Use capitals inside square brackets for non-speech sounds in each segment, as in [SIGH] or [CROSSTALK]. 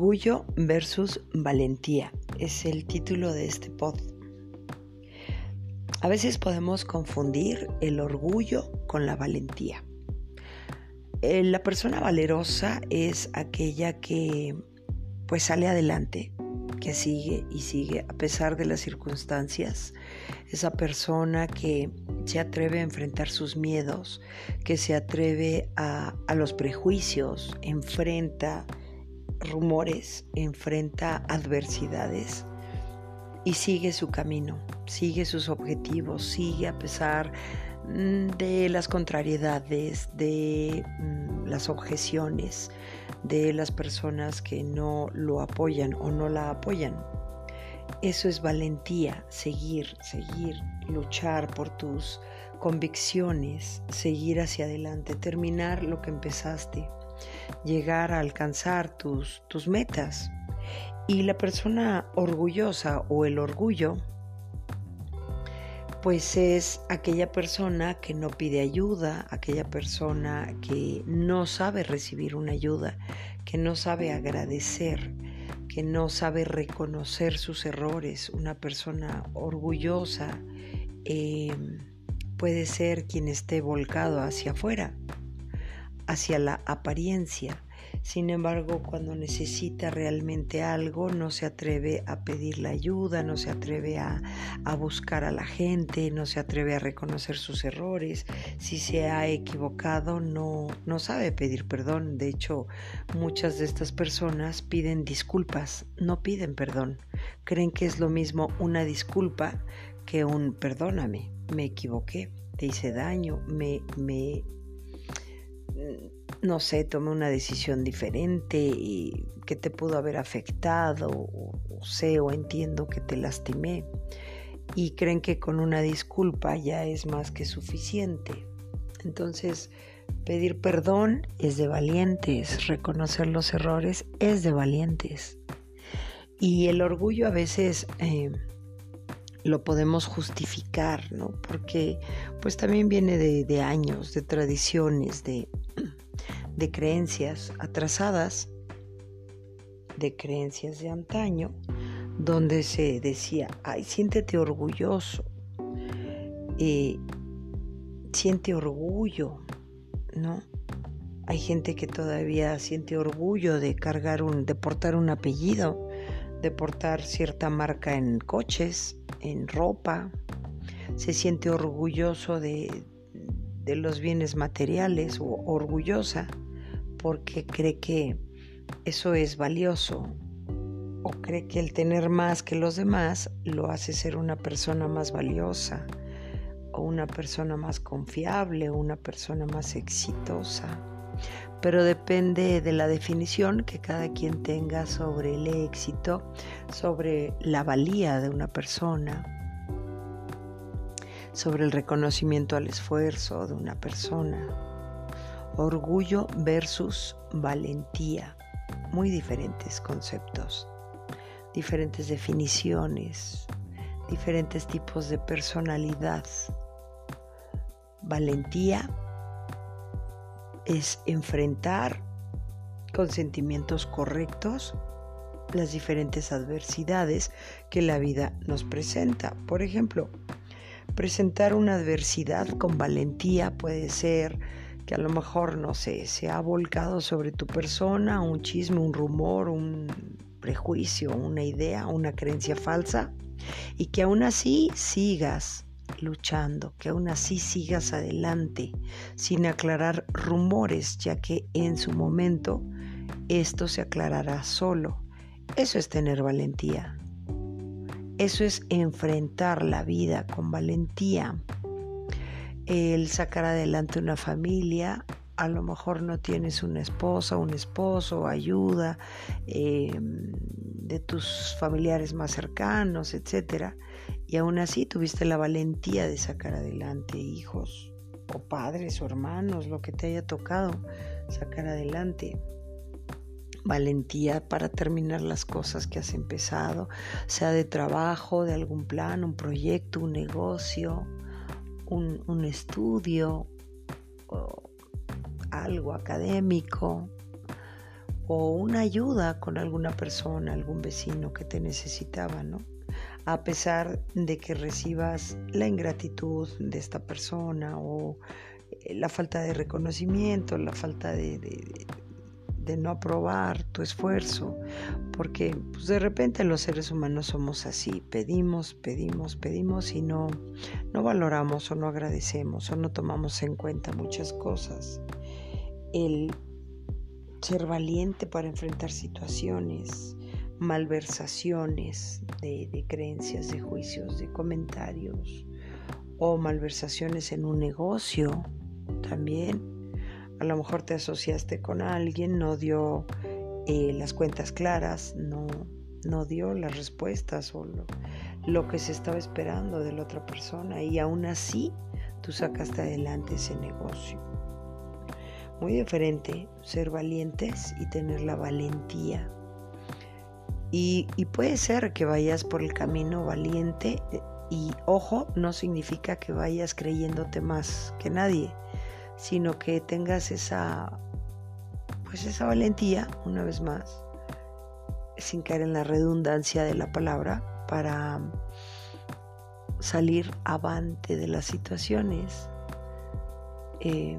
Orgullo versus valentía es el título de este pod. A veces podemos confundir el orgullo con la valentía. Eh, la persona valerosa es aquella que pues sale adelante, que sigue y sigue a pesar de las circunstancias. Esa persona que se atreve a enfrentar sus miedos, que se atreve a, a los prejuicios, enfrenta rumores, enfrenta adversidades y sigue su camino, sigue sus objetivos, sigue a pesar mm, de las contrariedades, de mm, las objeciones, de las personas que no lo apoyan o no la apoyan. Eso es valentía, seguir, seguir, luchar por tus convicciones, seguir hacia adelante, terminar lo que empezaste llegar a alcanzar tus, tus metas. Y la persona orgullosa o el orgullo, pues es aquella persona que no pide ayuda, aquella persona que no sabe recibir una ayuda, que no sabe agradecer, que no sabe reconocer sus errores. Una persona orgullosa eh, puede ser quien esté volcado hacia afuera, hacia la apariencia. Sin embargo, cuando necesita realmente algo, no se atreve a pedir la ayuda, no se atreve a, buscar a la gente, no se atreve a reconocer sus errores. Si se ha equivocado, no, no sabe pedir perdón. De hecho, muchas de estas personas piden disculpas, no piden perdón. Creen que es lo mismo una disculpa que un perdóname, me equivoqué, te hice daño, me, me no sé, tomé una decisión diferente y que te pudo haber afectado, o, sé o entiendo que te lastimé, y creen que con una disculpa ya es más que suficiente. Entonces, pedir perdón es de valientes, reconocer los errores es de valientes. Y el orgullo a veces eh, lo podemos justificar, ¿no? Porque pues también viene de años, de tradiciones, [CLEARS THROAT] de, creencias atrasadas, de creencias de antaño, donde se decía, ay, siéntete orgulloso, eh, siente orgullo, ¿no? Hay gente que todavía siente orgullo de cargar un, de portar un apellido, de portar cierta marca en coches, en ropa, se siente orgulloso de, de los bienes materiales o orgullosa porque cree que eso es valioso o cree que el tener más que los demás lo hace ser una persona más valiosa o una persona más confiable o una persona más exitosa. Pero depende de la definición que cada quien tenga sobre el éxito, sobre la valía de una persona sobre el reconocimiento al esfuerzo de una persona. Orgullo versus valentía. Muy diferentes conceptos, diferentes definiciones, diferentes tipos de personalidad. Valentía es enfrentar con sentimientos correctos las diferentes adversidades que la vida nos presenta. Por ejemplo, Presentar una adversidad con valentía puede ser que a lo mejor, no sé, se ha volcado sobre tu persona un chisme, un rumor, un prejuicio, una idea, una creencia falsa y que aún así sigas luchando, que aún así sigas adelante sin aclarar rumores, ya que en su momento esto se aclarará solo. Eso es tener valentía. Eso es enfrentar la vida con valentía. El sacar adelante una familia, a lo mejor no tienes una esposa, un esposo, ayuda em, de tus familiares más cercanos, etc. Y aún así tuviste la valentía de sacar adelante hijos o padres o hermanos, lo que te haya tocado sacar adelante valentía para terminar las cosas que has empezado, sea de trabajo, de algún plan, un proyecto, un negocio, un, estudio, algo académico, o una ayuda con alguna persona, algún vecino que te necesitaba, ¿no? A pesar de que recibas la ingratitud de esta persona o eh, la falta de reconocimiento, la falta de, no aprobar tu esfuerzo, porque pues, de repente los seres humanos somos así, pedimos, pedimos, pedimos y no, no valoramos o no agradecemos o no tomamos en cuenta muchas cosas. El ser valiente para enfrentar situaciones, malversaciones de, creencias, de juicios, de comentarios o malversaciones en un negocio también a lo mejor te asociaste con alguien, no dio eh, las cuentas claras, no, dio las respuestas o lo que se estaba esperando de la otra persona y aún así tú sacaste adelante ese negocio. Muy diferente ser valientes y tener la valentía. Y, puede ser que vayas por el camino valiente y ojo, no significa que vayas creyéndote más que nadie sino que tengas esa, pues esa valentía, una vez más, sin caer en la redundancia de la palabra, para salir avante de las situaciones, eh,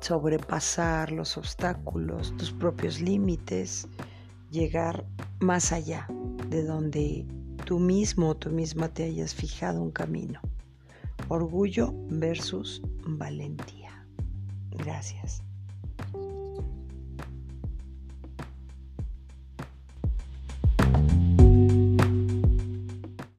sobrepasar los obstáculos, tus propios límites, llegar más allá de donde tú mismo o tú misma te hayas fijado un camino. Orgullo versus valentía. Gracias.